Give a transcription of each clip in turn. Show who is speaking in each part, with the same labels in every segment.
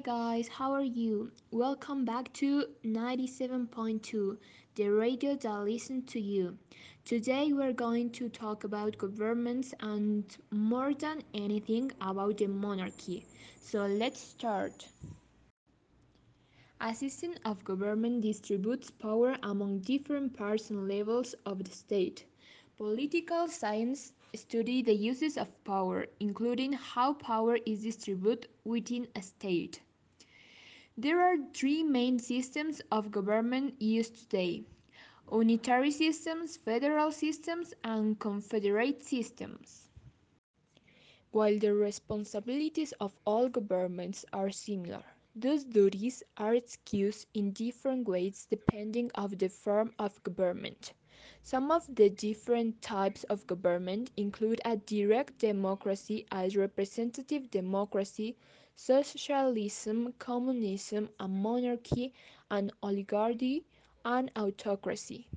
Speaker 1: guys, how are you? Welcome back to 97.2, the radio that listens to you. Today we're going to talk about governments and more than anything about the monarchy. So let's start. A system of government distributes power among different parts and levels of the state. Political science study the uses of power, including how power is distributed within a state. There are three main systems of government used today unitary systems, federal systems, and confederate systems. While the responsibilities of all governments are similar, those duties are excused in different ways depending of the form of government. Some of the different types of government include a direct democracy, a representative democracy, socialism, communism, a monarchy, an oligarchy, and autocracy.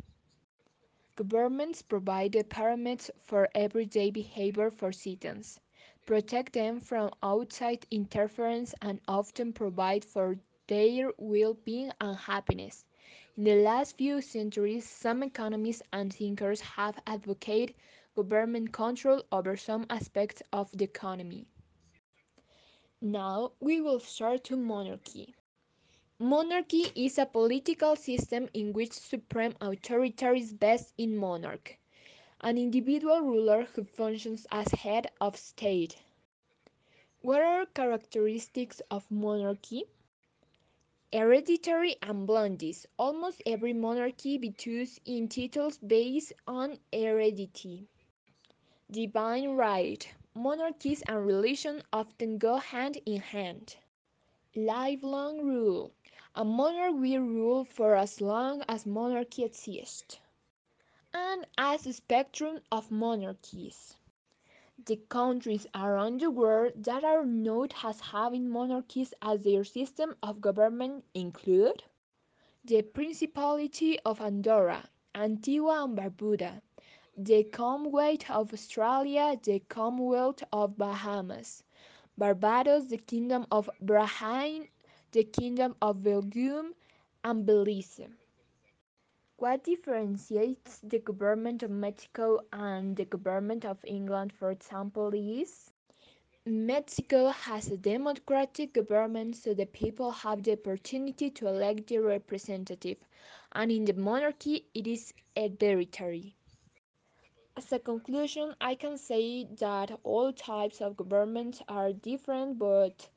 Speaker 1: Governments provide the parameters for everyday behavior for citizens, protect them from outside interference, and often provide for their well being and happiness. In the last few centuries, some economists and thinkers have advocated government control over some aspects of the economy. Now we will start to monarchy. Monarchy is a political system in which supreme authority is vested in monarch, an individual ruler who functions as head of state. What are characteristics of monarchy? Hereditary and blindness. Almost every monarchy bestows in titles based on heredity. Divine right. Monarchies and religion often go hand in hand. Lifelong rule. A monarch will rule for as long as monarchy exists. And as a spectrum of monarchies. The countries around the world that are known as having monarchies as their system of government include the Principality of Andorra, Antigua and Barbuda, the Commonwealth of Australia, the Commonwealth of Bahamas, Barbados, the Kingdom of Bahrain, the Kingdom of Belgium, and Belize. What differentiates the government of Mexico and the government of England, for example, is Mexico has a democratic government, so the people have the opportunity to elect their representative, and in the monarchy, it is hereditary. As a conclusion, I can say that all types of governments are different, but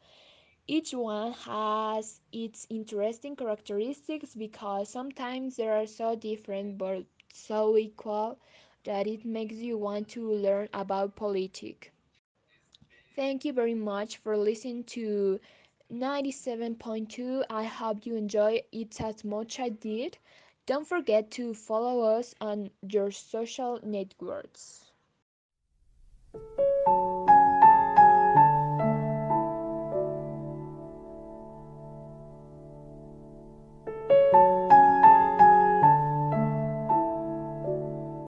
Speaker 1: each one has its interesting characteristics because sometimes they are so different but so equal that it makes you want to learn about politics. Thank you very much for listening to 97.2. I hope you enjoy it as much as I did. Don't forget to follow us on your social networks.